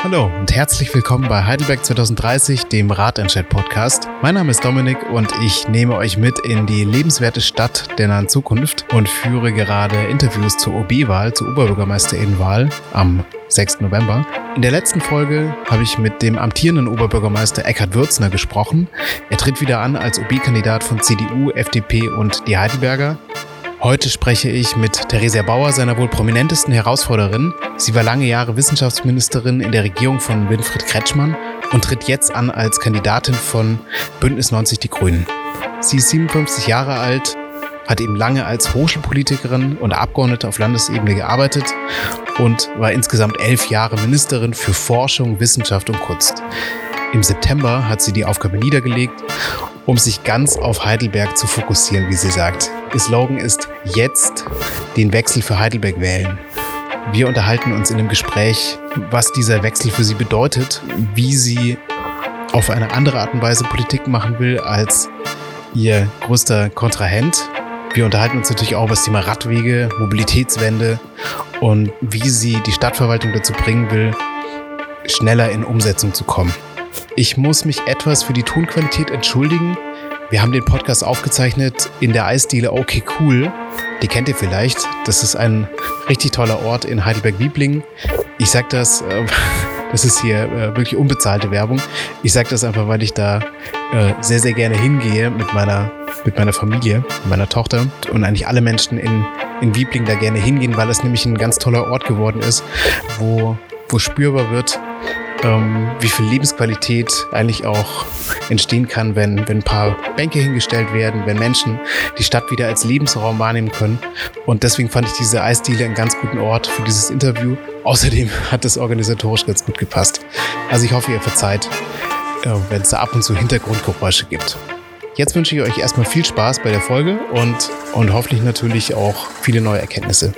Hallo und herzlich willkommen bei Heidelberg 2030, dem Ratentscheid-Podcast. Mein Name ist Dominik und ich nehme euch mit in die lebenswerte Stadt der nahen Zukunft und führe gerade Interviews zur OB-Wahl, zur Oberbürgermeisterinnenwahl am 6. November. In der letzten Folge habe ich mit dem amtierenden Oberbürgermeister Eckhard Würzner gesprochen. Er tritt wieder an als OB-Kandidat von CDU, FDP und die Heidelberger. Heute spreche ich mit Theresia Bauer, seiner wohl prominentesten Herausforderin. Sie war lange Jahre Wissenschaftsministerin in der Regierung von Winfried Kretschmann und tritt jetzt an als Kandidatin von Bündnis 90 Die Grünen. Sie ist 57 Jahre alt, hat eben lange als Hochschulpolitikerin und Abgeordnete auf Landesebene gearbeitet und war insgesamt elf Jahre Ministerin für Forschung, Wissenschaft und Kunst. Im September hat sie die Aufgabe niedergelegt, um sich ganz auf Heidelberg zu fokussieren, wie sie sagt. Ihr Slogan ist jetzt den Wechsel für Heidelberg wählen. Wir unterhalten uns in dem Gespräch, was dieser Wechsel für sie bedeutet, wie sie auf eine andere Art und Weise Politik machen will als ihr größter Kontrahent. Wir unterhalten uns natürlich auch über das Thema Radwege, Mobilitätswende und wie sie die Stadtverwaltung dazu bringen will, schneller in Umsetzung zu kommen. Ich muss mich etwas für die Tonqualität entschuldigen. Wir haben den Podcast aufgezeichnet in der Eisdiele Okay Cool. Die kennt ihr vielleicht. Das ist ein richtig toller Ort in Heidelberg-Wieblingen. Ich sag das, äh, das ist hier äh, wirklich unbezahlte Werbung. Ich sag das einfach, weil ich da äh, sehr, sehr gerne hingehe mit meiner, mit meiner Familie, meiner Tochter und eigentlich alle Menschen in, in Wieblingen da gerne hingehen, weil es nämlich ein ganz toller Ort geworden ist, wo, wo spürbar wird, ähm, wie viel Lebensqualität eigentlich auch entstehen kann, wenn, wenn ein paar Bänke hingestellt werden, wenn Menschen die Stadt wieder als Lebensraum wahrnehmen können. Und deswegen fand ich diese Eisdiele einen ganz guten Ort für dieses Interview. Außerdem hat es organisatorisch ganz gut gepasst. Also ich hoffe, ihr verzeiht, äh, wenn es da ab und zu Hintergrundgeräusche gibt. Jetzt wünsche ich euch erstmal viel Spaß bei der Folge und, und hoffentlich natürlich auch viele neue Erkenntnisse.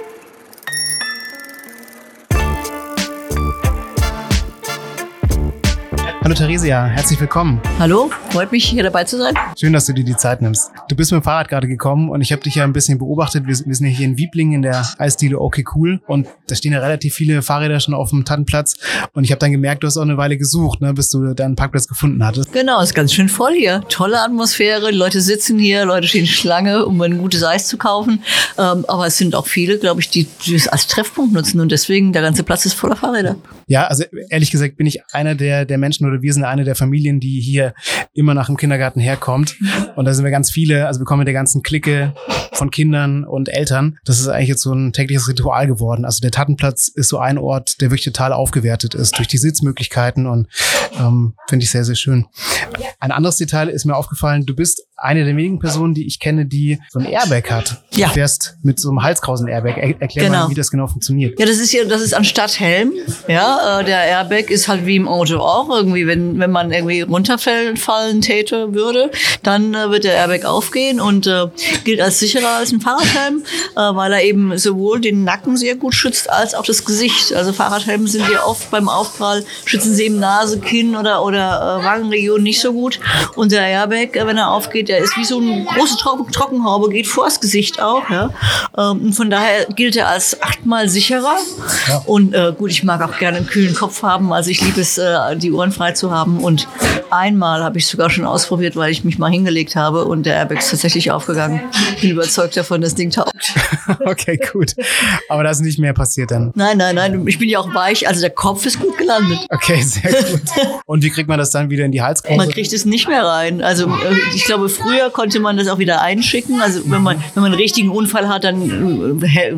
Hallo Theresia, herzlich willkommen. Hallo, freut mich hier dabei zu sein. Schön, dass du dir die Zeit nimmst. Du bist mit dem Fahrrad gerade gekommen und ich habe dich ja ein bisschen beobachtet. Wir, wir sind ja hier in Wieblingen in der Eisdiele Okay Cool und da stehen ja relativ viele Fahrräder schon auf dem Tannenplatz und ich habe dann gemerkt, du hast auch eine Weile gesucht, ne, bis du deinen Parkplatz gefunden hattest. Genau, ist ganz schön voll hier. Tolle Atmosphäre, Leute sitzen hier, Leute stehen Schlange, um ein gutes Eis zu kaufen. Ähm, aber es sind auch viele, glaube ich, die, die es als Treffpunkt nutzen und deswegen der ganze Platz ist voller Fahrräder. Ja, also ehrlich gesagt bin ich einer der, der Menschen oder wir sind eine der Familien, die hier immer nach dem Kindergarten herkommt. Und da sind wir ganz viele, also wir kommen mit der ganzen Clique von Kindern und Eltern. Das ist eigentlich jetzt so ein tägliches Ritual geworden. Also der Tattenplatz ist so ein Ort, der wirklich total aufgewertet ist durch die Sitzmöglichkeiten und ähm, finde ich sehr, sehr schön. Ein anderes Detail ist mir aufgefallen, du bist eine der wenigen Personen, die ich kenne, die so ein Airbag hat. Ja. Du fährst mit so einem Halskrausen-Airbag. Er erklär Genau. mal, wie das genau funktioniert. Ja, das ist hier, das ist anstatt Helm. Ja, äh, der Airbag ist halt wie im Auto auch. Irgendwie, wenn, wenn man irgendwie runterfallen fallen täte würde, dann äh, wird der Airbag aufgehen und äh, gilt als sicherer als ein Fahrradhelm, äh, weil er eben sowohl den Nacken sehr gut schützt als auch das Gesicht. Also Fahrradhelme sind ja oft beim Aufprall, schützen sie eben Nase, Kinn oder, oder äh, Wangenregion nicht so gut. Und der Airbag, äh, wenn er aufgeht, der ist wie so eine große Trocken Trockenhaube, geht vors Gesicht auch. Ja? Ähm, und von daher gilt er als achtmal sicherer. Und äh, gut, ich mag auch gerne einen kühlen Kopf haben. Also ich liebe es, äh, die Ohren frei zu haben. Und einmal habe ich sogar schon ausprobiert, weil ich mich mal hingelegt habe und der Airbag ist tatsächlich aufgegangen. Bin überzeugt davon, das Ding taugt. okay, gut. Aber da ist nicht mehr passiert dann. Nein, nein, nein, ich bin ja auch weich. Also der Kopf ist gut gelandet. Okay, sehr gut. Und wie kriegt man das dann wieder in die Halskrause? Man kriegt es nicht mehr rein. Also äh, ich glaube, früher konnte man das auch wieder einschicken. Also wenn man, wenn man einen richtigen Unfall hat, dann äh,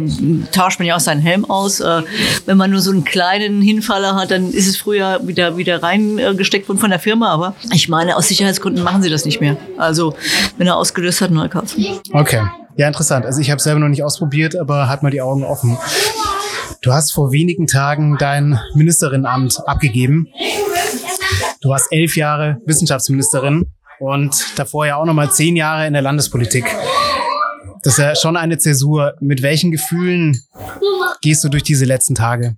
tauscht man ja auch seinen Helm aus. Äh, Wenn man nur so einen kleinen Hinfaller hat, dann ist es früher wieder, wieder reingesteckt worden von der Firma. Aber ich meine, aus Sicherheitsgründen machen sie das nicht mehr. Also wenn er ausgelöst hat, neu kaufen. Okay. Ja, interessant. Also ich habe selber noch nicht ausprobiert, aber halt mal die Augen offen. Du hast vor wenigen Tagen dein Ministerinnenamt abgegeben. Du warst elf Jahre Wissenschaftsministerin und davor ja auch noch mal zehn Jahre in der Landespolitik. Das ist ja schon eine Zäsur. Mit welchen Gefühlen gehst du durch diese letzten Tage?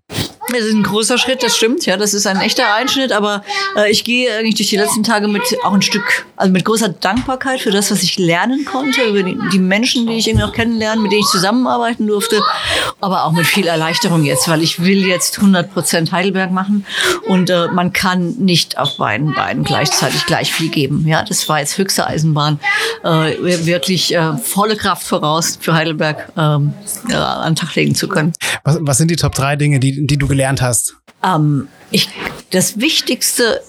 Das ist ein großer Schritt, das stimmt, ja, das ist ein echter Einschnitt, aber äh, ich gehe eigentlich durch die letzten Tage mit auch ein Stück, also mit großer Dankbarkeit für das, was ich lernen konnte, über die, die Menschen, die ich irgendwie auch kennenlernen, mit denen ich zusammenarbeiten durfte, aber auch mit viel Erleichterung jetzt, weil ich will jetzt 100 Prozent Heidelberg machen und äh, man kann nicht auf beiden Beinen gleichzeitig gleich viel geben. Ja, das war jetzt höchste Eisenbahn, äh, wirklich äh, volle Kraft voraus für Heidelberg ähm, äh, an den Tag legen zu können. Was, was sind die Top drei Dinge, die, die du gelernt hast? Ähm, ich, das Wichtigste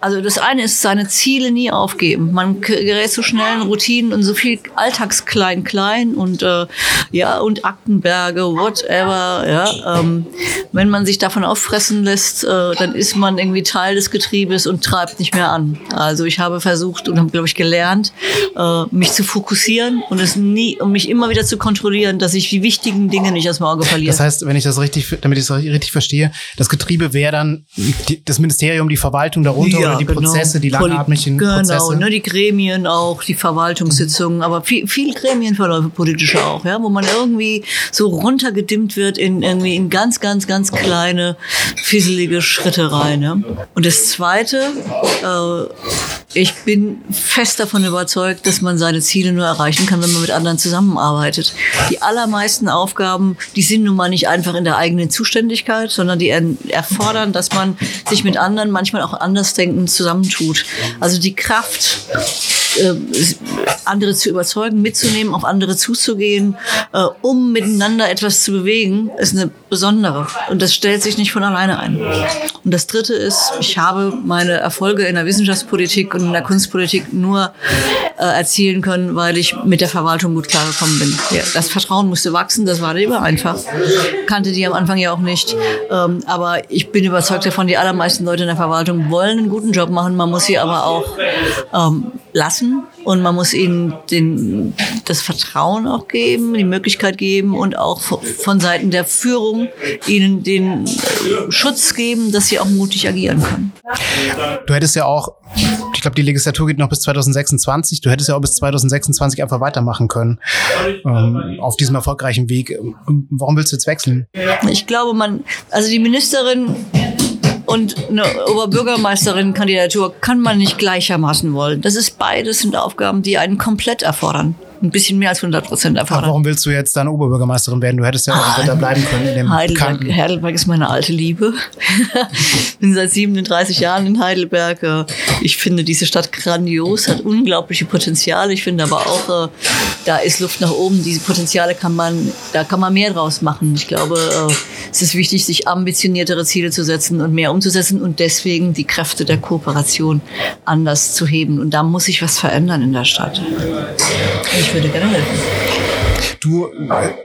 also das eine ist, seine Ziele nie aufgeben. Man gerät zu schnellen Routinen und so viel Alltagsklein, klein und äh, ja und Aktenberge, whatever. Ja, ähm, wenn man sich davon auffressen lässt, äh, dann ist man irgendwie Teil des Getriebes und treibt nicht mehr an. Also ich habe versucht und habe glaube ich gelernt, äh, mich zu fokussieren und es nie und mich immer wieder zu kontrollieren, dass ich die wichtigen Dinge nicht aus dem Auge verliere. Das heißt, wenn ich das richtig, damit ich das richtig verstehe, das Getriebe wäre dann die, das Ministerium, die Verwaltung darunter ja, oder die genau. Prozesse, die langatmigen genau, Prozesse. Genau, ne, die Gremien auch, die Verwaltungssitzungen, mhm. aber viel, viel Gremienverläufe politische auch, ja, wo man irgendwie so runtergedimmt wird in irgendwie in ganz, ganz, ganz kleine, fisselige Schritte rein. Ne? Und das Zweite, äh, ich bin fest davon überzeugt, dass man seine Ziele nur erreichen kann, wenn man mit anderen zusammenarbeitet. Die allermeisten Aufgaben, die sind nun mal nicht einfach in der eigenen Zuständigkeit, sondern die erfordern, dass man sich mit anderen manchmal auch anders denken zusammentut. Also die Kraft, äh, andere zu überzeugen, mitzunehmen, auf andere zuzugehen, äh, um miteinander etwas zu bewegen, ist eine besondere. Und das stellt sich nicht von alleine ein. Und das Dritte ist, ich habe meine Erfolge in der Wissenschaftspolitik und in der Kunstpolitik nur äh, erzielen können, weil ich mit der Verwaltung gut klargekommen bin. Ja, das Vertrauen musste wachsen, das war immer einfach. Kannte die am Anfang ja auch nicht. Ähm, aber ich bin überzeugt davon, die allermeisten Leute in der Verwaltung wollen einen guten Job machen. Man muss sie aber auch ähm, lassen und man muss ihnen den, das Vertrauen auch geben, die Möglichkeit geben und auch von Seiten der Führung ihnen den äh, Schutz geben, dass sie auch mutig agieren können. Du hättest ja auch, ich glaube, die Legislatur geht noch bis 2026. Du hättest ja auch bis 2026 einfach weitermachen können ähm, auf diesem erfolgreichen Weg. Warum willst du jetzt wechseln? Ich glaube, man, also die Ministerin und eine Oberbürgermeisterin-Kandidatur kann man nicht gleichermaßen wollen. Das ist beides sind Aufgaben, die einen komplett erfordern ein bisschen mehr als 100 Prozent erfordern. warum willst du jetzt dann Oberbürgermeisterin werden? Du hättest ja auch weiter bleiben können in dem Heidelberg, Heidelberg ist meine alte Liebe. bin seit 37 Jahren in Heidelberg. Ich finde diese Stadt grandios, hat unglaubliche Potenziale. Ich finde aber auch, äh, da ist Luft nach oben. Diese Potenziale kann man, da kann man mehr draus machen. Ich glaube, äh, es ist wichtig, sich ambitioniertere Ziele zu setzen und mehr umzusetzen und deswegen die Kräfte der Kooperation anders zu heben. Und da muss sich was verändern in der Stadt. Ich ich würde gerne helfen. Du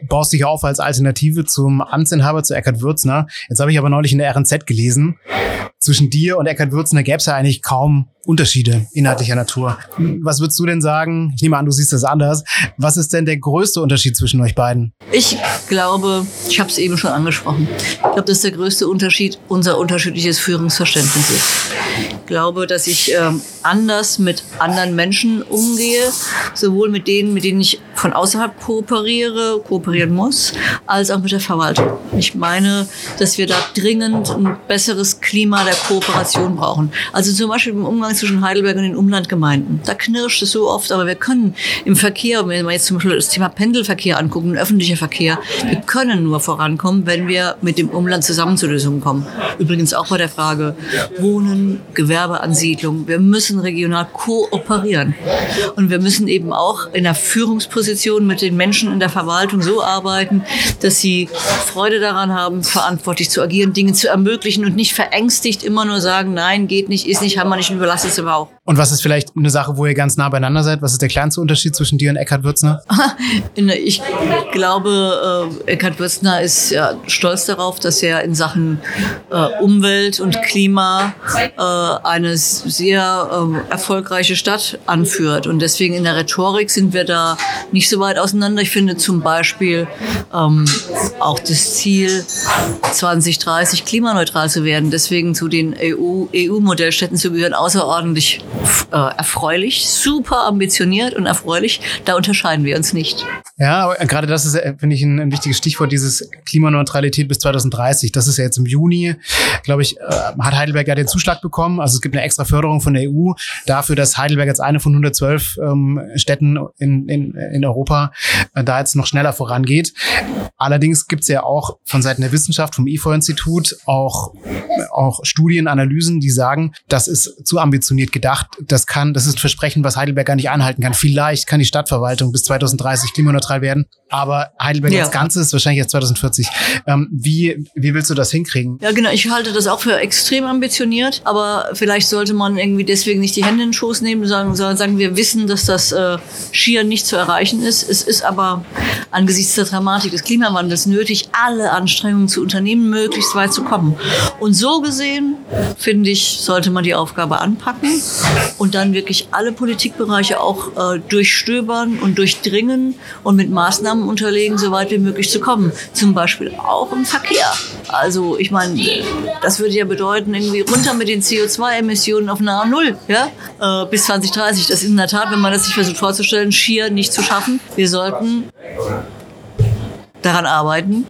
baust dich auf als Alternative zum Amtsinhaber, zu Eckhard Würzner. Jetzt habe ich aber neulich in der RNZ gelesen, zwischen dir und Eckhard Würzner gäbe es ja eigentlich kaum Unterschiede inhaltlicher Natur. Was würdest du denn sagen? Ich nehme an, du siehst das anders. Was ist denn der größte Unterschied zwischen euch beiden? Ich glaube, ich habe es eben schon angesprochen. Ich glaube, dass der größte Unterschied unser unterschiedliches Führungsverständnis ist. Ich glaube, dass ich ähm, anders mit anderen Menschen umgehe, sowohl mit denen, mit denen ich von außerhalb kooperiere, kooperieren muss, als auch mit der Verwaltung. Ich meine, dass wir da dringend ein besseres Klima der Kooperation brauchen. Also zum Beispiel im Umgang zwischen Heidelberg und den Umlandgemeinden. Da knirscht es so oft, aber wir können im Verkehr, wenn wir jetzt zum Beispiel das Thema Pendelverkehr angucken, öffentlicher Verkehr, wir können nur vorankommen, wenn wir mit dem Umland zusammen zu Lösungen kommen. Übrigens auch bei der Frage Wohnen, Gewerbeansiedlung. Wir müssen regional kooperieren. Und wir müssen eben auch in der Führungsposition mit den Menschen in der Verwaltung so arbeiten, dass sie Freude daran haben, verantwortlich zu agieren, Dinge zu ermöglichen und nicht verängstigt immer nur sagen, nein, geht nicht, ist nicht, haben wir nicht, überlassen es aber auch. Und was ist vielleicht eine Sache, wo ihr ganz nah beieinander seid? Was ist der kleinste Unterschied zwischen dir und Eckhard Würzner? ich glaube, äh, Eckhard Würzner ist ja stolz darauf, dass er in Sachen äh, Umwelt und Klima äh, eine sehr äh, erfolgreiche Stadt anführt. Und deswegen in der Rhetorik sind wir da nicht so weit auseinander. Ich finde zum Beispiel ähm, auch das Ziel, 2030 klimaneutral zu werden, deswegen zu den EU-Modellstädten EU zu gehören, außerordentlich äh, erfreulich, super ambitioniert und erfreulich. Da unterscheiden wir uns nicht. Ja, gerade das ist, äh, finde ich, ein, ein, wichtiges Stichwort, dieses Klimaneutralität bis 2030. Das ist ja jetzt im Juni, glaube ich, äh, hat Heidelberg ja den Zuschlag bekommen. Also es gibt eine extra Förderung von der EU dafür, dass Heidelberg jetzt eine von 112 ähm, Städten in, in, in Europa äh, da jetzt noch schneller vorangeht. Allerdings gibt es ja auch von Seiten der Wissenschaft, vom IFO-Institut, auch, auch Studien, Analysen, die sagen, das ist zu ambitioniert gedacht. Das kann, das ist ein Versprechen, was Heidelberg gar nicht einhalten kann. Vielleicht kann die Stadtverwaltung bis 2030 klimaneutral werden, aber Heidelberg ja. als Ganzes wahrscheinlich erst 2040. Ähm, wie, wie willst du das hinkriegen? Ja, genau. Ich halte das auch für extrem ambitioniert, aber vielleicht sollte man irgendwie deswegen nicht die Hände in den Schoß nehmen, sondern sagen, wir wissen, dass das äh, schier nicht zu erreichen ist. Es ist aber angesichts der Dramatik des Klimawandels nötig, alle Anstrengungen zu unternehmen, möglichst weit zu kommen. Und so gesehen, finde ich, sollte man die Aufgabe anpacken und dann wirklich alle Politikbereiche auch äh, durchstöbern und durchdringen und mit Maßnahmen unterlegen, so weit wie möglich zu kommen. Zum Beispiel auch im Verkehr. Also ich meine, das würde ja bedeuten, irgendwie runter mit den CO2-Emissionen auf nahe Null ja? Äh, bis 2030. Das ist in der Tat, wenn man das sich versucht vorzustellen, schier nicht zu schaffen. Wir sollten daran arbeiten,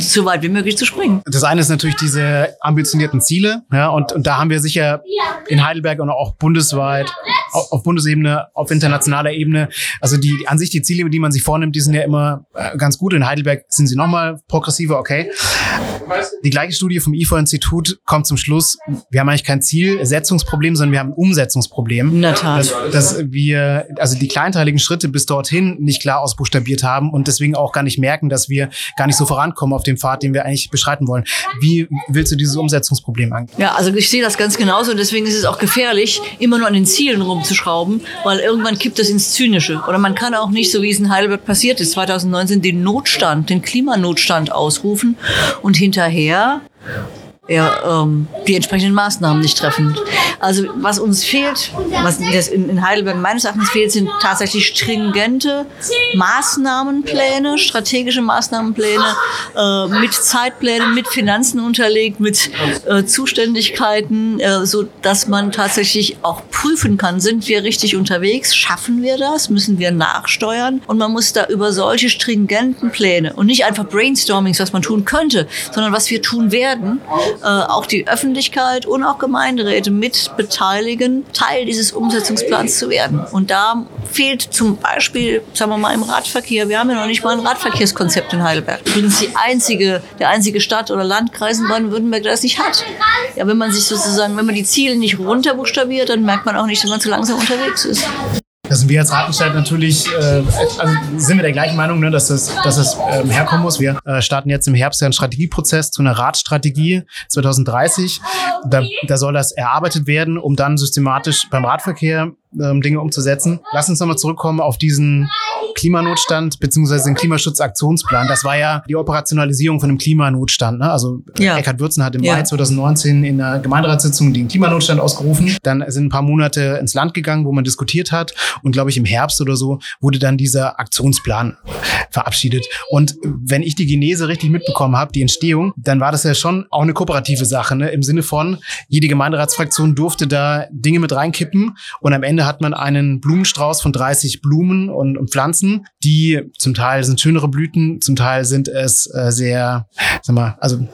so weit wie möglich zu springen. Das eine ist natürlich diese ambitionierten Ziele, ja, und, und da haben wir sicher in Heidelberg und auch bundesweit, auf Bundesebene, auf internationaler Ebene, also die, an sich die Ziele, die man sich vornimmt, die sind ja immer äh, ganz gut. In Heidelberg sind sie nochmal progressiver, okay. Die gleiche Studie vom IFO-Institut kommt zum Schluss, wir haben eigentlich kein Zielsetzungsproblem, sondern wir haben ein Umsetzungsproblem. In der Tat. Dass, dass wir, also die kleinteiligen Schritte bis dorthin nicht klar ausbuchstabiert haben und deswegen auch gar nicht merken, dass wir gar nicht so vorankommen auf dem Pfad, den wir eigentlich beschreiten wollen. Wie willst du dieses Umsetzungsproblem angehen? Ja, also ich sehe das ganz genauso und deswegen ist es auch gefährlich, immer nur an den Zielen rumzuschrauben, weil irgendwann kippt das ins Zynische. Oder man kann auch nicht, so wie es in Heidelberg passiert ist, 2019 den Notstand, den Klimanotstand ausrufen und winter here. Ja, ähm, die entsprechenden Maßnahmen nicht treffen. Also was uns fehlt, was in Heidelberg meines Erachtens fehlt, sind tatsächlich stringente Maßnahmenpläne, strategische Maßnahmenpläne äh, mit Zeitplänen, mit Finanzen unterlegt, mit äh, Zuständigkeiten, äh, so dass man tatsächlich auch prüfen kann, sind wir richtig unterwegs, schaffen wir das, müssen wir nachsteuern und man muss da über solche stringenten Pläne und nicht einfach Brainstormings, was man tun könnte, sondern was wir tun werden, äh, auch die Öffentlichkeit und auch Gemeinderäte mit beteiligen, Teil dieses Umsetzungsplans zu werden. Und da fehlt zum Beispiel, sagen wir mal, im Radverkehr, wir haben ja noch nicht mal ein Radverkehrskonzept in Heidelberg. Übrigens die einzige, der einzige Stadt- oder Landkreis in Baden-Württemberg, der das nicht hat. Ja, wenn man sich sozusagen, wenn man die Ziele nicht runterbuchstabiert, dann merkt man auch nicht, dass man zu langsam unterwegs ist. Da sind wir als Ratenstadt natürlich, äh, also sind wir der gleichen Meinung, ne, dass das, dass das ähm, herkommen muss. Wir äh, starten jetzt im Herbst ja einen Strategieprozess zu einer Radstrategie 2030. Da, da soll das erarbeitet werden, um dann systematisch beim Radverkehr ähm, Dinge umzusetzen. Lass uns nochmal zurückkommen auf diesen Klimanotstand beziehungsweise den Klimaschutzaktionsplan. Das war ja die Operationalisierung von dem Klimanotstand. Ne? Also ja. Eckhard Würzen hat im ja. Mai 2019 in der Gemeinderatssitzung den Klimanotstand ausgerufen. Dann sind ein paar Monate ins Land gegangen, wo man diskutiert hat. Und glaube ich, im Herbst oder so wurde dann dieser Aktionsplan verabschiedet. Und wenn ich die Genese richtig mitbekommen habe, die Entstehung, dann war das ja schon auch eine kooperative Sache. Ne? Im Sinne von, jede Gemeinderatsfraktion durfte da Dinge mit reinkippen und am Ende hat man einen Blumenstrauß von 30 Blumen und, und Pflanzen, die zum Teil sind schönere Blüten, zum Teil sind es äh, sehr, sag mal, also,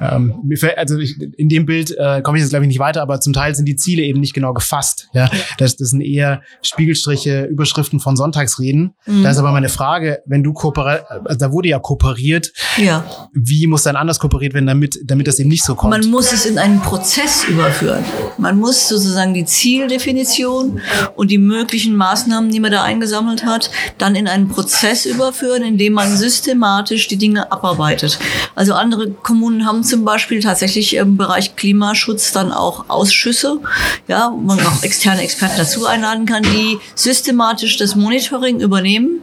ähm, also ich, in dem Bild äh, komme ich jetzt glaube ich nicht weiter, aber zum Teil sind die Ziele eben nicht genau gefasst. Ja, das, das sind eher Spiegelstriche, Überschriften von Sonntagsreden. Mhm. Da ist aber meine Frage, wenn du kooperierst, also da wurde ja kooperiert, ja. wie muss dann anders kooperiert werden, damit, damit das eben nicht so kommt? Man muss es in einen Prozess überführen. Man muss sozusagen die Zieldefinition und die möglichen Maßnahmen, die man da eingesammelt hat, dann in einen Prozess überführen, in dem man systematisch die Dinge abarbeitet. Also andere Kommunen haben zum Beispiel tatsächlich im Bereich Klimaschutz dann auch Ausschüsse, ja, wo man auch externe Experten dazu einladen kann, die systematisch das Monitoring übernehmen.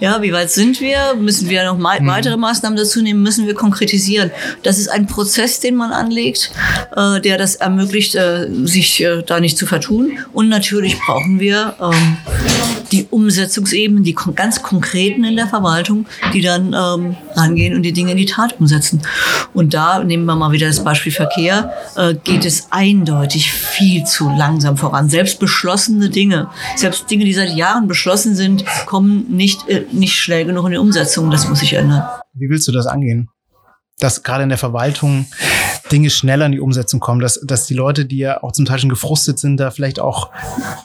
Ja, wie weit sind wir? Müssen wir noch mhm. weitere Maßnahmen dazu nehmen? Müssen wir konkretisieren? Das ist ein Prozess, den man anlegt, äh, der das ermöglicht, äh, sich äh, da nicht zu vertun. Und natürlich brauchen wir ähm, die Umsetzungsebenen, die ganz konkreten in der Verwaltung, die dann ähm, rangehen und die Dinge in die Tat umsetzen. Und da nehmen wir mal wieder das Beispiel Verkehr, äh, geht es eindeutig viel zu langsam voran. Selbst beschlossene Dinge, selbst Dinge, die seit Jahren beschlossen sind, kommen nicht, äh, nicht schnell genug in die Umsetzung. Das muss sich ändern. Wie willst du das angehen? Dass gerade in der Verwaltung Dinge schneller in die Umsetzung kommen, dass, dass die Leute, die ja auch zum Teil schon gefrustet sind, da vielleicht auch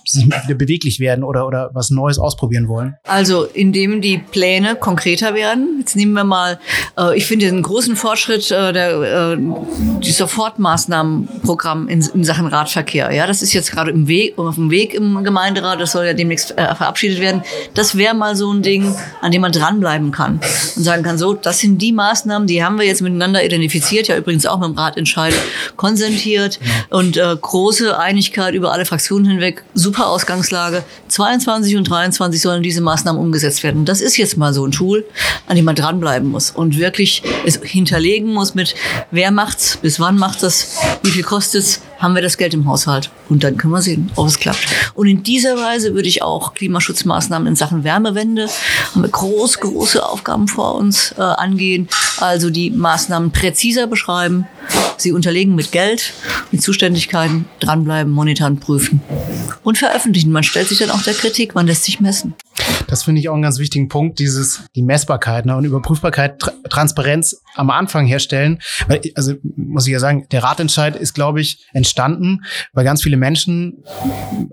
sich wieder beweglich werden oder, oder was Neues ausprobieren wollen? Also, indem die Pläne konkreter werden. Jetzt nehmen wir mal, äh, ich finde den großen Fortschritt äh, der, äh, die Sofortmaßnahmenprogramm in, in Sachen Radverkehr. Ja, das ist jetzt gerade im Weg, auf dem Weg im Gemeinderat, das soll ja demnächst äh, verabschiedet werden. Das wäre mal so ein Ding, an dem man dranbleiben kann und sagen kann, so, das sind die Maßnahmen, die haben wir jetzt miteinander identifiziert, ja übrigens auch mit dem Rat Ratentscheid konsentiert und äh, große Einigkeit über alle Fraktionen hinweg. Super Ausgangslage. 22 und 23 sollen diese Maßnahmen umgesetzt werden. Das ist jetzt mal so ein Tool, an dem man dranbleiben muss und wirklich es hinterlegen muss mit, wer macht's, bis wann macht das, wie viel kostet's, haben wir das Geld im Haushalt. Und dann können wir sehen, ob es klappt. Und in dieser Weise würde ich auch Klimaschutzmaßnahmen in Sachen Wärmewende, haben wir groß, große Aufgaben vor uns äh, angehen. Also die Maßnahmen präziser beschreiben, sie unterlegen mit Geld, mit Zuständigkeiten, dranbleiben, monitoren, prüfen und veröffentlichen. Man stellt sich dann auch der Kritik, man lässt sich messen. Das finde ich auch einen ganz wichtigen Punkt, dieses, die Messbarkeit ne, und Überprüfbarkeit, Tra Transparenz am Anfang herstellen. Weil, also muss ich ja sagen, der Ratentscheid ist, glaube ich, entstanden, weil ganz viele Menschen,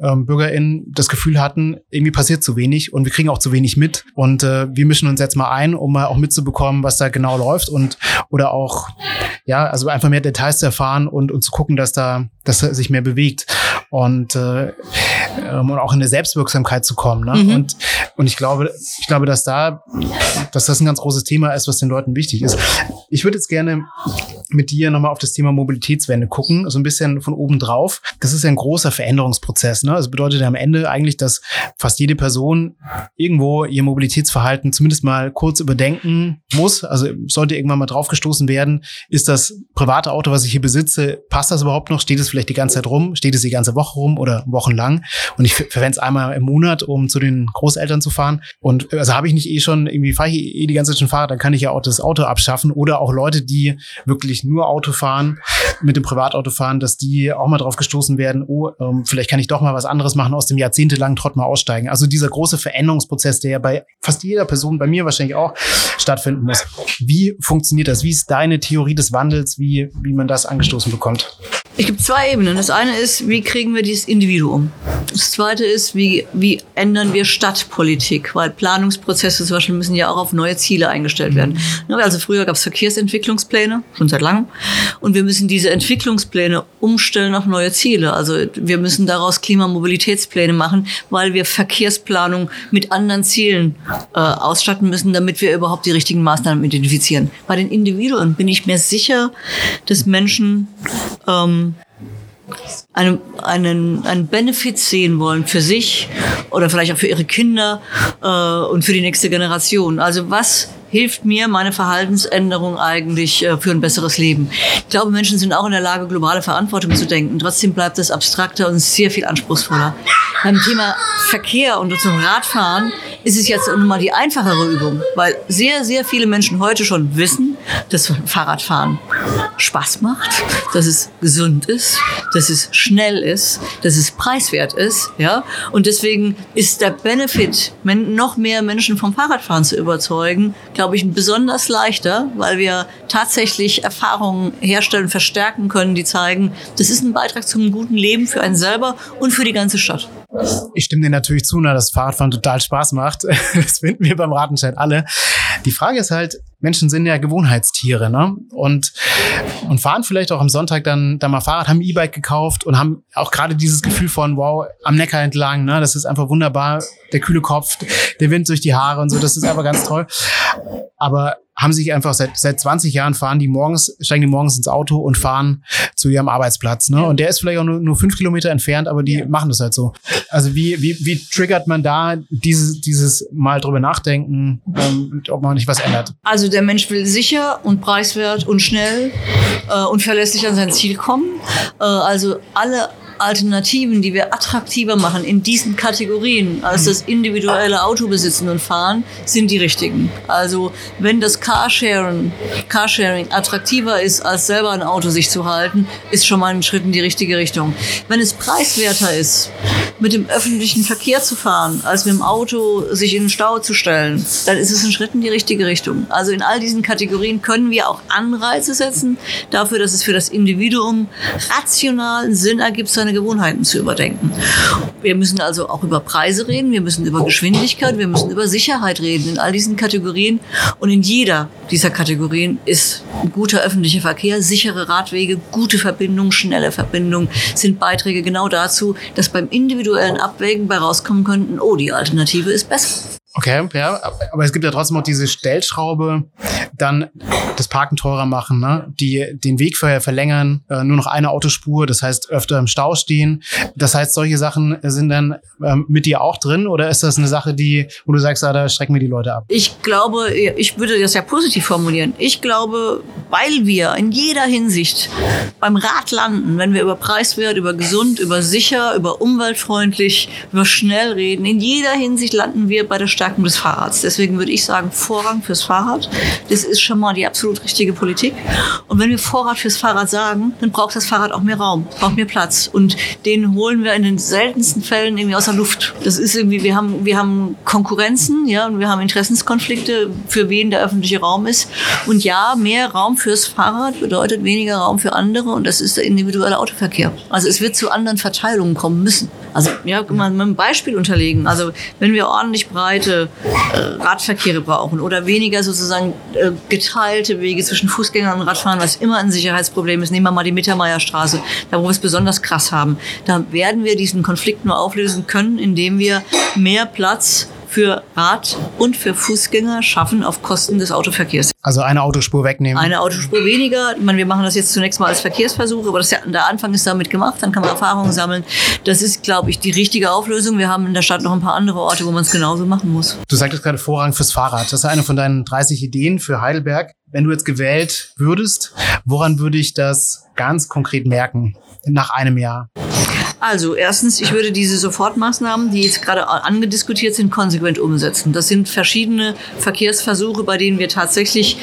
ähm, BürgerInnen, das Gefühl hatten, irgendwie passiert zu wenig und wir kriegen auch zu wenig mit. Und äh, wir mischen uns jetzt mal ein, um mal auch mitzubekommen, was da genau läuft und oder auch, ja, also einfach mehr Details zu erfahren und, und zu gucken, dass da, dass er sich mehr bewegt. Und äh, ähm, und auch in eine Selbstwirksamkeit zu kommen. Ne? Mhm. Und, und ich glaube, ich glaube, dass da, dass das ein ganz großes Thema ist, was den Leuten wichtig ist. Ich würde jetzt gerne mit dir nochmal auf das Thema Mobilitätswende gucken, so ein bisschen von oben drauf. Das ist ja ein großer Veränderungsprozess. Ne? Das bedeutet ja am Ende eigentlich, dass fast jede Person irgendwo ihr Mobilitätsverhalten zumindest mal kurz überdenken muss. Also sollte irgendwann mal draufgestoßen werden, ist das private Auto, was ich hier besitze, passt das überhaupt noch? Steht es vielleicht die ganze Zeit rum? Steht es die ganze Woche rum oder wochenlang? Und ich verwende es einmal im Monat, um zu den Großeltern zu fahren. Und also habe ich nicht eh schon, irgendwie fahre ich eh die ganze Zeit schon Fahrrad, dann kann ich ja auch das Auto abschaffen. Oder auch Leute, die wirklich nur Auto fahren, mit dem Privatauto fahren, dass die auch mal drauf gestoßen werden, oh, ähm, vielleicht kann ich doch mal was anderes machen, aus dem jahrzehntelangen Trott mal aussteigen. Also dieser große Veränderungsprozess, der ja bei fast jeder Person, bei mir wahrscheinlich auch, stattfinden muss. Wie funktioniert das? Wie ist deine Theorie des Wandels, wie, wie man das angestoßen bekommt? Es gibt zwei Ebenen. Das eine ist, wie kriegen wir dieses Individuum? Das zweite ist, wie, wie ändern wir Stadtpolitik? Weil Planungsprozesse zum Beispiel müssen ja auch auf neue Ziele eingestellt werden. Mhm. Also früher gab es Verkehrsentwicklungspläne, schon seit langem. Und wir müssen diese Entwicklungspläne umstellen auf neue Ziele. Also wir müssen daraus Klimamobilitätspläne machen, weil wir Verkehrsplanung mit anderen Zielen äh, ausstatten müssen, damit wir überhaupt die richtigen Maßnahmen identifizieren. Bei den Individuen bin ich mir sicher, dass Menschen ähm, einen, einen, einen Benefit sehen wollen für sich oder vielleicht auch für ihre Kinder äh, und für die nächste Generation. Also was hilft mir meine Verhaltensänderung eigentlich äh, für ein besseres Leben? Ich glaube, Menschen sind auch in der Lage, globale Verantwortung zu denken. Trotzdem bleibt es abstrakter und sehr viel anspruchsvoller. Beim Thema Verkehr und zum Radfahren ist es jetzt nun mal die einfachere Übung, weil sehr, sehr viele Menschen heute schon wissen, dass Fahrradfahren Spaß macht, dass es gesund ist, dass es schnell ist, dass es preiswert ist, ja. Und deswegen ist der Benefit, noch mehr Menschen vom Fahrradfahren zu überzeugen, glaube ich, besonders leichter, weil wir tatsächlich Erfahrungen herstellen, verstärken können, die zeigen, das ist ein Beitrag zum guten Leben für einen selber und für die ganze Stadt. Ich stimme dir natürlich zu, dass Fahrradfahren total Spaß macht. Das finden wir beim Ratenschein alle. Die Frage ist halt, Menschen sind ja Gewohnheitstiere, ne? Und, und fahren vielleicht auch am Sonntag dann, dann mal Fahrrad, haben E-Bike gekauft und haben auch gerade dieses Gefühl von, wow, am Neckar entlang, ne? Das ist einfach wunderbar. Der kühle Kopf, der Wind durch die Haare und so, das ist einfach ganz toll. Aber haben sich einfach seit, seit 20 Jahren fahren die morgens, steigen die morgens ins Auto und fahren zu ihrem Arbeitsplatz. Ne? Und der ist vielleicht auch nur, nur fünf Kilometer entfernt, aber die ja. machen das halt so. Also wie, wie, wie triggert man da dieses, dieses Mal drüber nachdenken, ähm, ob man nicht was ändert? Also der Mensch will sicher und preiswert und schnell äh, und verlässlich an sein Ziel kommen. Äh, also alle Alternativen, die wir attraktiver machen in diesen Kategorien als das individuelle Autobesitzen und Fahren, sind die richtigen. Also wenn das Carsharing, Carsharing attraktiver ist, als selber ein Auto sich zu halten, ist schon mal ein Schritt in die richtige Richtung. Wenn es preiswerter ist, mit dem öffentlichen Verkehr zu fahren, als mit dem Auto sich in den Stau zu stellen, dann ist es ein Schritt in die richtige Richtung. Also in all diesen Kategorien können wir auch Anreize setzen dafür, dass es für das Individuum rational Sinn ergibt, seine Gewohnheiten zu überdenken. Wir müssen also auch über Preise reden, wir müssen über Geschwindigkeit, wir müssen über Sicherheit reden in all diesen Kategorien. Und in jeder dieser Kategorien ist guter öffentlicher Verkehr, sichere Radwege, gute Verbindungen, schnelle Verbindungen sind Beiträge genau dazu, dass beim individuellen Abwägen bei rauskommen könnten, oh, die Alternative ist besser. Okay, ja, aber es gibt ja trotzdem noch diese Stellschraube, dann das Parken teurer machen, ne? die den Weg verlängern, äh, nur noch eine Autospur, das heißt öfter im Stau stehen. Das heißt, solche Sachen sind dann ähm, mit dir auch drin oder ist das eine Sache, die, wo du sagst, ah, da strecken wir die Leute ab? Ich glaube, ich würde das ja positiv formulieren. Ich glaube, weil wir in jeder Hinsicht beim Rad landen, wenn wir über preiswert, über gesund, über sicher, über umweltfreundlich, über schnell reden, in jeder Hinsicht landen wir bei der Stärkung des Fahrrads. Deswegen würde ich sagen, Vorrang fürs Fahrrad. Das ist schon mal die absolut richtige Politik. Und wenn wir Vorrat fürs Fahrrad sagen, dann braucht das Fahrrad auch mehr Raum, braucht mehr Platz. Und den holen wir in den seltensten Fällen irgendwie aus der Luft. Das ist irgendwie, wir haben, wir haben Konkurrenzen, ja, und wir haben Interessenskonflikte, für wen der öffentliche Raum ist. Und ja, mehr Raum fürs Fahrrad bedeutet weniger Raum für andere und das ist der individuelle Autoverkehr. Also es wird zu anderen Verteilungen kommen müssen. Also ja, mal mit einem Beispiel unterlegen. Also wenn wir ordentlich breite äh, Radverkehre brauchen oder weniger sozusagen äh, geteilte Wege zwischen Fußgängern und Radfahrern, was immer ein Sicherheitsproblem ist, nehmen wir mal die Mittermeierstraße, da wo wir es besonders krass haben, da werden wir diesen Konflikt nur auflösen können, indem wir mehr Platz für Rad- und für Fußgänger schaffen auf Kosten des Autoverkehrs. Also eine Autospur wegnehmen. Eine Autospur weniger. Ich meine, wir machen das jetzt zunächst mal als Verkehrsversuch, aber das der Anfang ist damit gemacht, dann kann man Erfahrungen sammeln. Das ist, glaube ich, die richtige Auflösung. Wir haben in der Stadt noch ein paar andere Orte, wo man es genauso machen muss. Du sagtest gerade Vorrang fürs Fahrrad. Das ist eine von deinen 30 Ideen für Heidelberg. Wenn du jetzt gewählt würdest, woran würde ich das ganz konkret merken nach einem Jahr? Also erstens, ich würde diese Sofortmaßnahmen, die jetzt gerade angediskutiert sind, konsequent umsetzen. Das sind verschiedene Verkehrsversuche, bei denen wir tatsächlich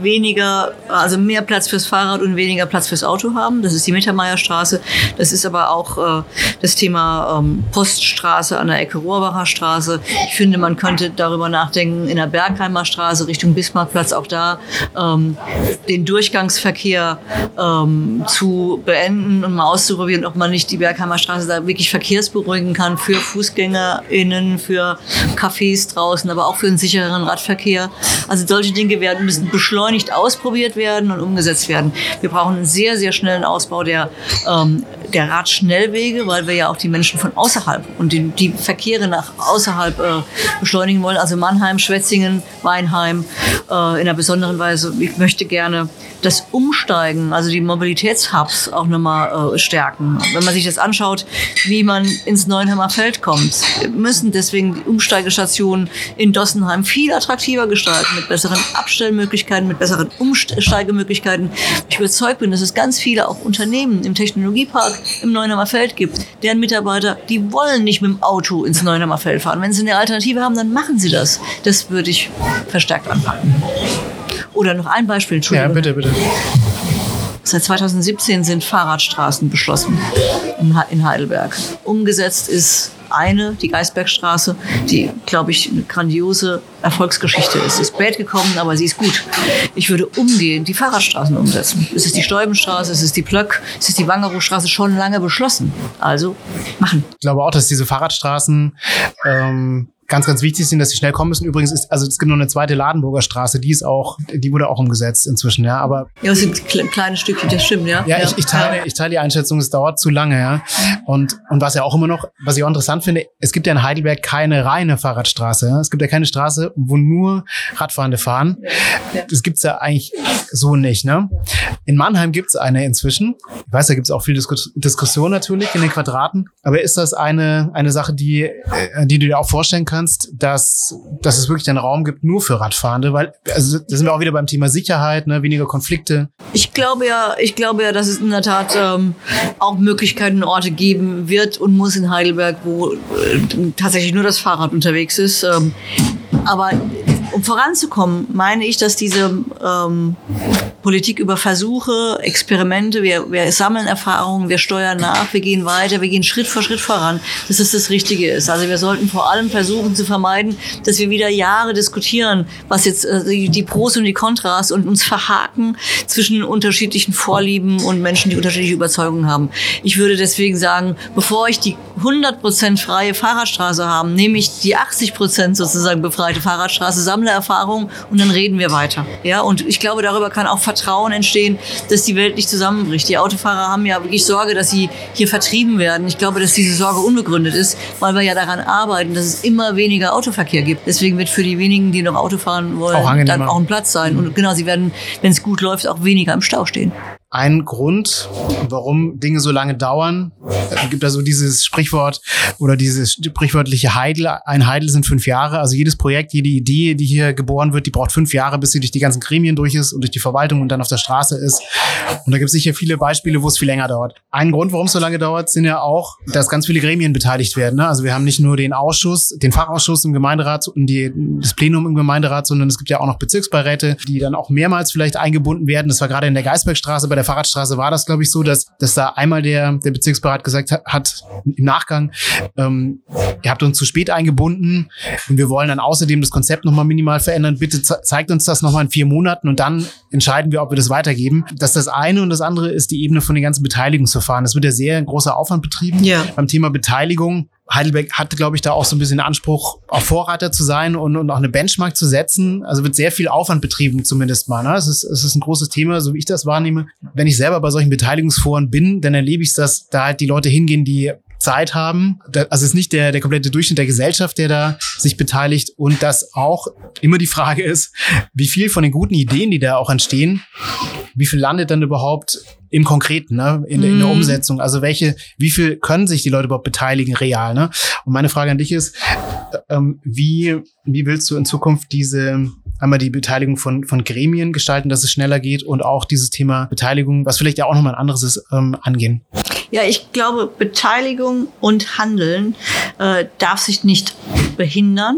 weniger, also mehr Platz fürs Fahrrad und weniger Platz fürs Auto haben. Das ist die Mittermeierstraße. Das ist aber auch äh, das Thema ähm, Poststraße an der Ecke Rohrbacher Straße. Ich finde, man könnte darüber nachdenken, in der Bergheimer Straße Richtung Bismarckplatz auch da ähm, den Durchgangsverkehr ähm, zu beenden und mal auszuprobieren, ob man nicht die Bergheimer Straße da wirklich verkehrsberuhigen kann für FußgängerInnen, für Cafés draußen, aber auch für einen sichereren Radverkehr. Also solche Dinge werden, müssen beschleunigt ausprobiert werden und umgesetzt werden. Wir brauchen einen sehr, sehr schnellen Ausbau der, ähm, der Radschnellwege, weil wir ja auch die Menschen von außerhalb und die, die Verkehre nach außerhalb äh, beschleunigen wollen. Also Mannheim, Schwetzingen, Weinheim äh, in einer besonderen Weise. Ich möchte gerne das Umsteigen, also die Mobilitätshubs auch nochmal äh, stärken. Wenn man sich das anschaut, wie man ins Neuenheimer Feld kommt, müssen deswegen die Umsteigestationen in Dossenheim viel attraktiver gestalten, mit besseren Abstellmöglichkeiten, mit besseren Umsteigemöglichkeiten. Ich überzeugt bin, dass es ganz viele auch Unternehmen im Technologiepark im Neuenheimer Feld gibt, deren Mitarbeiter, die wollen nicht mit dem Auto ins Neuenheimer Feld fahren. Wenn sie eine Alternative haben, dann machen sie das. Das würde ich verstärkt anpacken. Oder noch ein Beispiel, Entschuldigung. Ja, bitte, bitte. Seit 2017 sind Fahrradstraßen beschlossen in Heidelberg. Umgesetzt ist eine, die Geisbergstraße, die, glaube ich, eine grandiose Erfolgsgeschichte ist. Ist spät gekommen, aber sie ist gut. Ich würde umgehend die Fahrradstraßen umsetzen. Es ist die Stäubenstraße, es ist die Plöck, es ist die Wangerowstraße schon lange beschlossen. Also machen. Ich glaube auch, dass diese Fahrradstraßen ähm, ganz, ganz wichtig sind, dass sie schnell kommen müssen. Übrigens ist, also es gibt noch eine zweite Ladenburger Straße, die ist auch, die wurde auch umgesetzt inzwischen, ja, aber. Ja, es sind kleine Stückchen, das stimmt, ja. Ja, ja. Ich, ich, teile, ich teile die Einschätzung, es dauert zu lange, ja. Und, und was ja auch immer noch, was ich auch interessant finde, es gibt ja in Heidelberg keine reine Fahrradstraße. Ja? Es gibt ja keine Straße, wo nur Radfahrende fahren. Ja. Das gibt's ja eigentlich so nicht, ne? In Mannheim gibt's eine inzwischen. Ich weiß, da gibt's auch viel Diskus Diskussion natürlich in den Quadraten. Aber ist das eine, eine Sache, die, äh, die du dir auch vorstellen kannst? Kannst, dass, dass es wirklich einen Raum gibt nur für Radfahrende, weil also da sind wir auch wieder beim Thema Sicherheit, ne, weniger Konflikte. Ich glaube ja, ich glaube ja, dass es in der Tat ähm, auch Möglichkeiten Orte geben wird und muss in Heidelberg, wo äh, tatsächlich nur das Fahrrad unterwegs ist. Ähm, aber um voranzukommen, meine ich, dass diese ähm, Politik über Versuche, Experimente, wir, wir sammeln Erfahrungen, wir steuern nach, wir gehen weiter, wir gehen Schritt für Schritt voran, dass es das Richtige ist. Also wir sollten vor allem versuchen zu vermeiden, dass wir wieder Jahre diskutieren, was jetzt äh, die, Pros und die Kontras und uns verhaken zwischen unterschiedlichen Vorlieben und Menschen, die unterschiedliche Überzeugungen haben. Ich würde deswegen sagen, bevor ich die 100% freie Fahrradstraße haben, nehme ich die 80% sozusagen befreite Fahrradstraße, sammle Erfahrung und dann reden wir weiter. Ja, und ich glaube, darüber kann auch Vertrauen entstehen, dass die Welt nicht zusammenbricht. Die Autofahrer haben ja wirklich Sorge, dass sie hier vertrieben werden. Ich glaube, dass diese Sorge unbegründet ist, weil wir ja daran arbeiten, dass es immer weniger Autoverkehr gibt. Deswegen wird für die wenigen, die noch Auto fahren wollen, auch dann auch ein Platz sein. Und genau, sie werden, wenn es gut läuft, auch weniger im Stau stehen ein Grund, warum Dinge so lange dauern. Es gibt also dieses Sprichwort oder dieses sprichwörtliche Heidel. Ein Heidel sind fünf Jahre. Also jedes Projekt, jede Idee, die hier geboren wird, die braucht fünf Jahre, bis sie durch die ganzen Gremien durch ist und durch die Verwaltung und dann auf der Straße ist. Und da gibt es sicher viele Beispiele, wo es viel länger dauert. Ein Grund, warum es so lange dauert, sind ja auch, dass ganz viele Gremien beteiligt werden. Ne? Also wir haben nicht nur den Ausschuss, den Fachausschuss im Gemeinderat und die, das Plenum im Gemeinderat, sondern es gibt ja auch noch Bezirksbeiräte, die dann auch mehrmals vielleicht eingebunden werden. Das war gerade in der Geisbergstraße bei der Fahrradstraße war das, glaube ich, so, dass, dass da einmal der, der Bezirksberat gesagt hat, hat im Nachgang, ähm, ihr habt uns zu spät eingebunden und wir wollen dann außerdem das Konzept nochmal minimal verändern. Bitte zeigt uns das nochmal in vier Monaten und dann entscheiden wir, ob wir das weitergeben. Das ist das eine und das andere ist die Ebene von den ganzen Beteiligungsverfahren. Es wird ja sehr großer Aufwand betrieben ja. beim Thema Beteiligung. Heidelberg hat, glaube ich, da auch so ein bisschen Anspruch, auch Vorreiter zu sein und, und auch eine Benchmark zu setzen. Also wird sehr viel Aufwand betrieben, zumindest mal. Ne? Es, ist, es ist ein großes Thema, so wie ich das wahrnehme. Wenn ich selber bei solchen Beteiligungsforen bin, dann erlebe ich es, dass da halt die Leute hingehen, die Zeit haben. Also es ist nicht der, der komplette Durchschnitt der Gesellschaft, der da sich beteiligt. Und dass auch immer die Frage ist, wie viel von den guten Ideen, die da auch entstehen, wie viel landet dann überhaupt im Konkreten, ne? in, in der mhm. Umsetzung. Also welche, wie viel können sich die Leute überhaupt beteiligen real? Ne? Und meine Frage an dich ist, ähm, wie, wie willst du in Zukunft diese einmal die Beteiligung von, von Gremien gestalten, dass es schneller geht und auch dieses Thema Beteiligung, was vielleicht ja auch nochmal ein anderes ist, ähm, angehen? Ja, ich glaube, Beteiligung und Handeln äh, darf sich nicht behindern.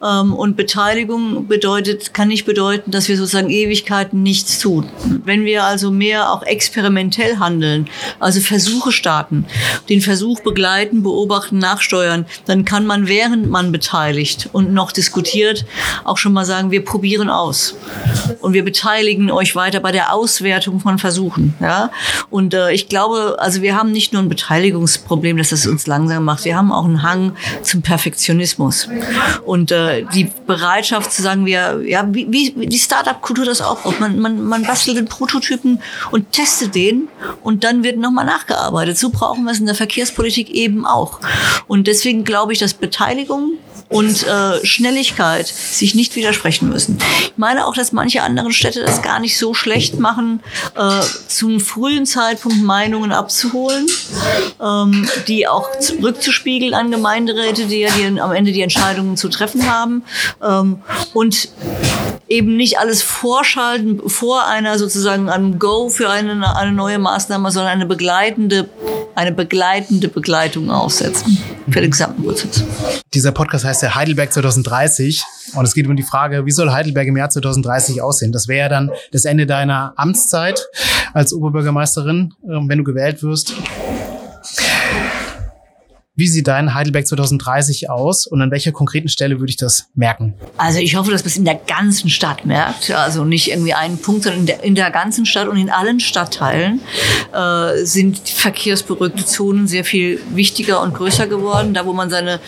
Ähm, und Beteiligung bedeutet, kann nicht bedeuten, dass wir sozusagen Ewigkeiten nichts tun. Wenn wir also mehr auch experimentell handeln, also Versuche starten, den Versuch begleiten, beobachten, nachsteuern, dann kann man, während man beteiligt und noch diskutiert, auch schon mal sagen, wir probieren aus. Und wir beteiligen euch weiter bei der Auswertung von Versuchen. Ja? Und äh, ich glaube, also wir haben nicht nur ein Beteiligungsproblem, dass das uns langsam macht, wir haben auch einen Hang zum Perfektionismus. Und äh, die Bereitschaft zu sagen, wir, ja, wie, wie die Startup-Kultur das auch braucht. Man, man, man bastelt den Prototypen und testet den und dann wird nochmal nachgearbeitet. So brauchen wir es in der Verkehrspolitik eben auch. Und deswegen glaube ich, dass Beteiligung und äh, Schnelligkeit sich nicht widersprechen müssen. Ich meine auch, dass manche anderen Städte das gar nicht so schlecht machen, äh, zum frühen Zeitpunkt Meinungen abzuholen, ähm, die auch zurückzuspiegeln an Gemeinderäte, die ja die, am Ende die Entscheidungen zu treffen haben ähm, und eben nicht alles vorschalten vor einer sozusagen einem Go für eine, eine neue Maßnahme, sondern eine begleitende, eine begleitende Begleitung aufsetzen für den gesamten Prozess. Dieser Podcast heißt ja Heidelberg 2030 und es geht um die Frage, wie soll Heidelberg im Jahr 2030 aussehen? Das wäre ja dann das Ende deiner Amtszeit als Oberbürgermeisterin, ähm, wenn du gewählt wirst. Wie sieht dein Heidelberg 2030 aus und an welcher konkreten Stelle würde ich das merken? Also ich hoffe, dass man es in der ganzen Stadt merkt. Also nicht irgendwie einen Punkt, sondern in der, in der ganzen Stadt und in allen Stadtteilen äh, sind verkehrsberuhigte Zonen sehr viel wichtiger und größer geworden. Da, wo man seine,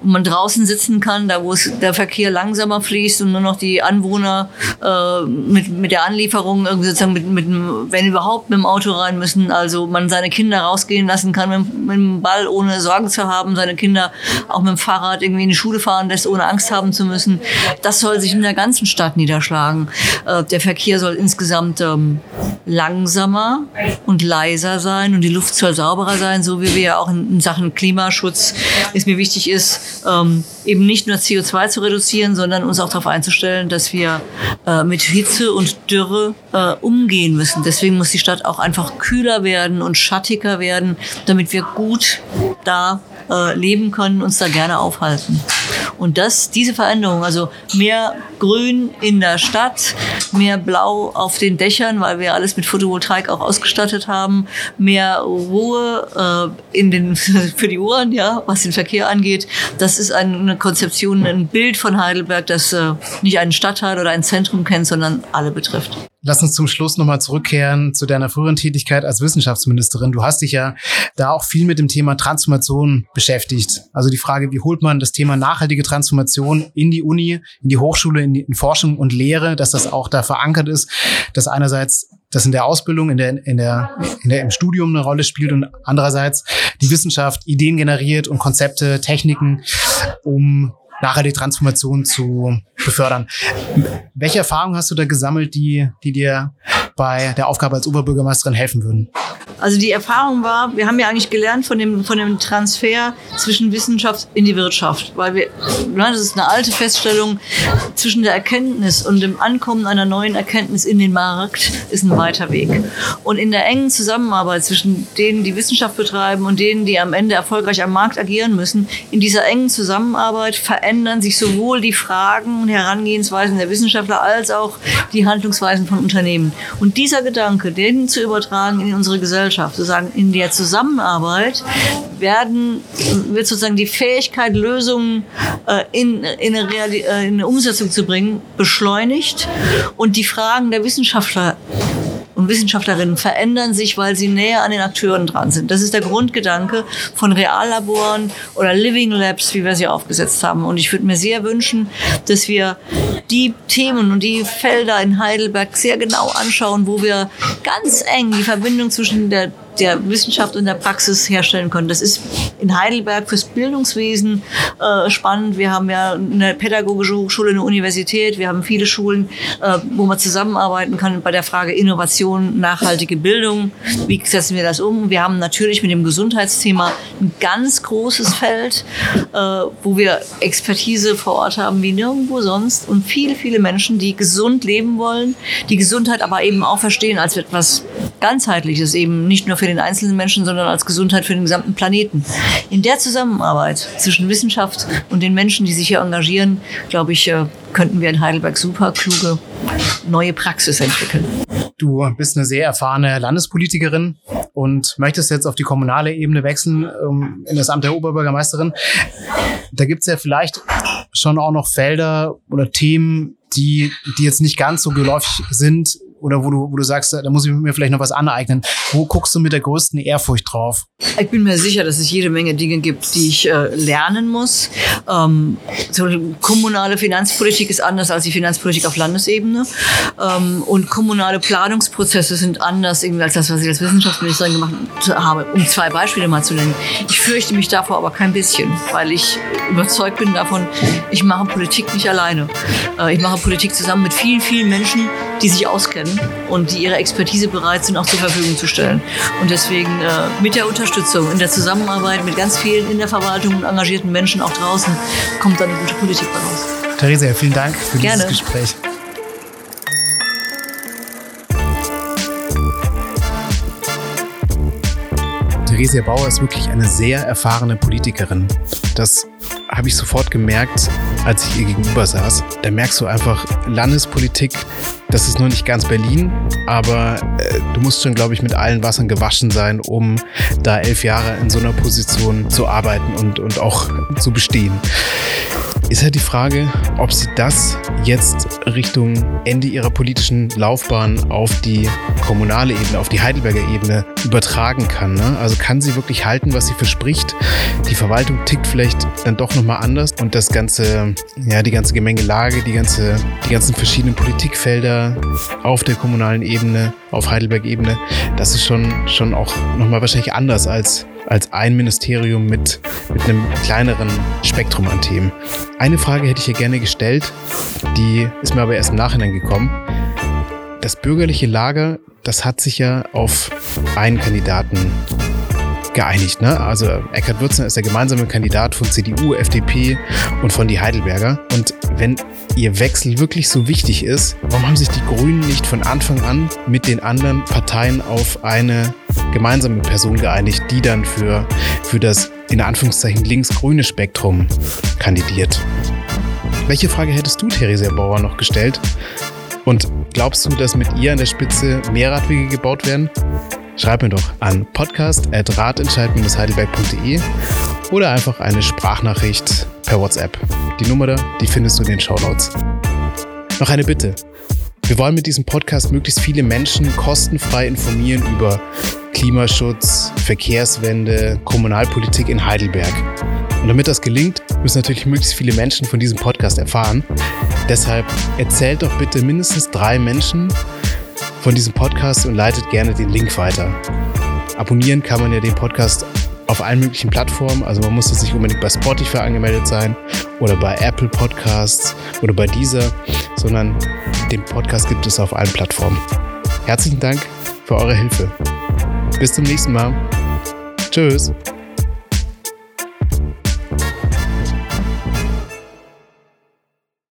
wo man draußen sitzen kann, da wo es der Verkehr langsamer fließt und nur noch die Anwohner äh, mit, mit der Anlieferung irgendwie sozusagen mit, mit, wenn überhaupt mit dem Auto rein müssen. Also man seine Kinder rausgehen lassen kann mit, mit dem Ball ohne Sorgen Sorgen zu haben, seine Kinder auch mit dem Fahrrad irgendwie in die Schule fahren lässt, ohne Angst haben zu müssen. Das soll sich in der ganzen Stadt niederschlagen. Äh, der Verkehr soll insgesamt ähm, langsamer und leiser sein und die Luft soll sauberer sein, so wie wir ja auch in, Sachen Klimaschutz es mir wichtig ist, ähm, eben nicht nur CO2 zu reduzieren, sondern uns auch darauf einzustellen, dass wir äh, mit Hitze und Dürre äh, umgehen müssen. Deswegen muss die Stadt auch einfach kühler werden und schattiger werden, damit wir gut da äh, leben können, uns da gerne aufhalten. Und das, diese Veränderung, also mehr Grün in der Stadt, mehr Blau auf den Dächern, weil wir alles mit Photovoltaik auch ausgestattet haben, mehr Ruhe äh, in den, für die Uhren, ja, was den Verkehr angeht. Das ist eine Konzeption, ein Bild von Heidelberg, das äh, nicht einen Stadtteil oder ein Zentrum kennt, sondern alle betrifft. Lass uns zum Schluss nochmal zurückkehren zu deiner früheren Tätigkeit als Wissenschaftsministerin. Du hast dich ja da auch viel mit dem Thema Transformation beschäftigt. Also die Frage, wie holt man das Thema nachhaltige Transformation in die Uni, in die Hochschule, in, die, in Forschung und Lehre, dass das auch da verankert ist, dass einerseits das in der Ausbildung, in der, in der, in der, im Studium eine Rolle spielt und andererseits die Wissenschaft Ideen generiert und Konzepte, Techniken, um nachhaltige Transformation zu befördern. Welche Erfahrungen hast du da gesammelt, die, die dir bei der Aufgabe als Oberbürgermeisterin helfen würden? Also die Erfahrung war, wir haben ja eigentlich gelernt von dem, von dem Transfer zwischen Wissenschaft in die Wirtschaft, weil wir, das ist eine alte Feststellung, zwischen der Erkenntnis und dem Ankommen einer neuen Erkenntnis in den Markt ist ein weiter Weg. Und in der engen Zusammenarbeit zwischen denen, die Wissenschaft betreiben und denen, die am Ende erfolgreich am Markt agieren müssen, in dieser engen Zusammenarbeit verändern sich sowohl die Fragen und Herangehensweisen der Wissenschaftler als auch die Handlungsweisen von Unternehmen. Und dieser Gedanke, den zu übertragen in unsere Gesellschaft, sozusagen in der Zusammenarbeit, werden, wird sozusagen die Fähigkeit, Lösungen äh, in, in, eine Reali äh, in eine Umsetzung zu bringen, beschleunigt. Und die Fragen der Wissenschaftler und Wissenschaftlerinnen verändern sich, weil sie näher an den Akteuren dran sind. Das ist der Grundgedanke von Reallaboren oder Living Labs, wie wir sie aufgesetzt haben. Und ich würde mir sehr wünschen, dass wir die Themen und die Felder in Heidelberg sehr genau anschauen, wo wir ganz eng die Verbindung zwischen der der Wissenschaft und der Praxis herstellen können. Das ist in Heidelberg fürs Bildungswesen äh, spannend. Wir haben ja eine pädagogische Hochschule, eine Universität. Wir haben viele Schulen, äh, wo man zusammenarbeiten kann bei der Frage Innovation, nachhaltige Bildung. Wie setzen wir das um? Wir haben natürlich mit dem Gesundheitsthema ein ganz großes Feld, äh, wo wir Expertise vor Ort haben wie nirgendwo sonst und viele, viele Menschen, die gesund leben wollen, die Gesundheit aber eben auch verstehen als etwas ganzheitliches, eben nicht nur für den einzelnen Menschen, sondern als Gesundheit für den gesamten Planeten. In der Zusammenarbeit zwischen Wissenschaft und den Menschen, die sich hier engagieren, glaube ich, äh, könnten wir in Heidelberg super kluge neue Praxis entwickeln. Du bist eine sehr erfahrene Landespolitikerin und möchtest jetzt auf die kommunale Ebene wechseln, ähm, in das Amt der Oberbürgermeisterin. Da gibt es ja vielleicht schon auch noch Felder oder Themen, die, die jetzt nicht ganz so geläufig sind oder wo du, wo du sagst, da muss ich mir vielleicht noch was aneignen. Wo guckst du mit der größten Ehrfurcht drauf? Ich bin mir sicher, dass es jede Menge Dinge gibt, die ich äh, lernen muss. Ähm, so kommunale Finanzpolitik ist anders als die Finanzpolitik auf Landesebene. Ähm, und kommunale Planungsprozesse sind anders als das, was ich als Wissenschaftsministerin gemacht habe, um zwei Beispiele mal zu nennen. Ich fürchte mich davor aber kein bisschen, weil ich überzeugt bin davon, ich mache Politik nicht alleine. Äh, ich mache Politik zusammen mit vielen, vielen Menschen, die sich auskennen und die ihre Expertise bereit sind, auch zur Verfügung zu stellen. Und deswegen äh, mit der Unterstützung, in der Zusammenarbeit mit ganz vielen in der Verwaltung und engagierten Menschen auch draußen, kommt dann eine gute Politik raus. Theresia, vielen Dank für Gerne. dieses Gespräch. Theresia Bauer ist wirklich eine sehr erfahrene Politikerin. Das habe ich sofort gemerkt, als ich ihr gegenüber saß. Da merkst du einfach, Landespolitik, das ist noch nicht ganz Berlin, aber äh, du musst schon, glaube ich, mit allen Wassern gewaschen sein, um da elf Jahre in so einer Position zu arbeiten und, und auch zu bestehen ist halt die Frage, ob sie das jetzt Richtung Ende ihrer politischen Laufbahn auf die kommunale Ebene, auf die Heidelberger Ebene übertragen kann. Ne? Also kann sie wirklich halten, was sie verspricht? Die Verwaltung tickt vielleicht dann doch nochmal anders und das ganze, ja, die ganze Gemengelage, die ganze, die ganzen verschiedenen Politikfelder auf der kommunalen Ebene, auf Heidelberg-Ebene, das ist schon, schon auch nochmal wahrscheinlich anders als als ein Ministerium mit, mit einem kleineren Spektrum an Themen. Eine Frage hätte ich hier gerne gestellt, die ist mir aber erst im Nachhinein gekommen. Das bürgerliche Lager, das hat sich ja auf einen Kandidaten geeinigt. Ne? Also Eckhard Würzner ist der gemeinsame Kandidat von CDU, FDP und von die Heidelberger. Und wenn ihr Wechsel wirklich so wichtig ist, warum haben sich die Grünen nicht von Anfang an mit den anderen Parteien auf eine gemeinsame Person geeinigt, die dann für, für das in Anführungszeichen links-grüne Spektrum kandidiert? Welche Frage hättest du, Theresia Bauer, noch gestellt? Und glaubst du, dass mit ihr an der Spitze mehr Radwege gebaut werden? Schreib mir doch an podcast.radentscheid-heidelberg.de oder einfach eine Sprachnachricht per WhatsApp. Die Nummer da, die findest du in den Shownotes. Noch eine Bitte. Wir wollen mit diesem Podcast möglichst viele Menschen kostenfrei informieren über Klimaschutz, Verkehrswende, Kommunalpolitik in Heidelberg. Und damit das gelingt, müssen natürlich möglichst viele Menschen von diesem Podcast erfahren. Deshalb erzählt doch bitte mindestens drei Menschen, von diesem Podcast und leitet gerne den Link weiter. Abonnieren kann man ja den Podcast auf allen möglichen Plattformen. Also man muss jetzt nicht unbedingt bei Spotify angemeldet sein oder bei Apple Podcasts oder bei dieser, sondern den Podcast gibt es auf allen Plattformen. Herzlichen Dank für eure Hilfe. Bis zum nächsten Mal. Tschüss.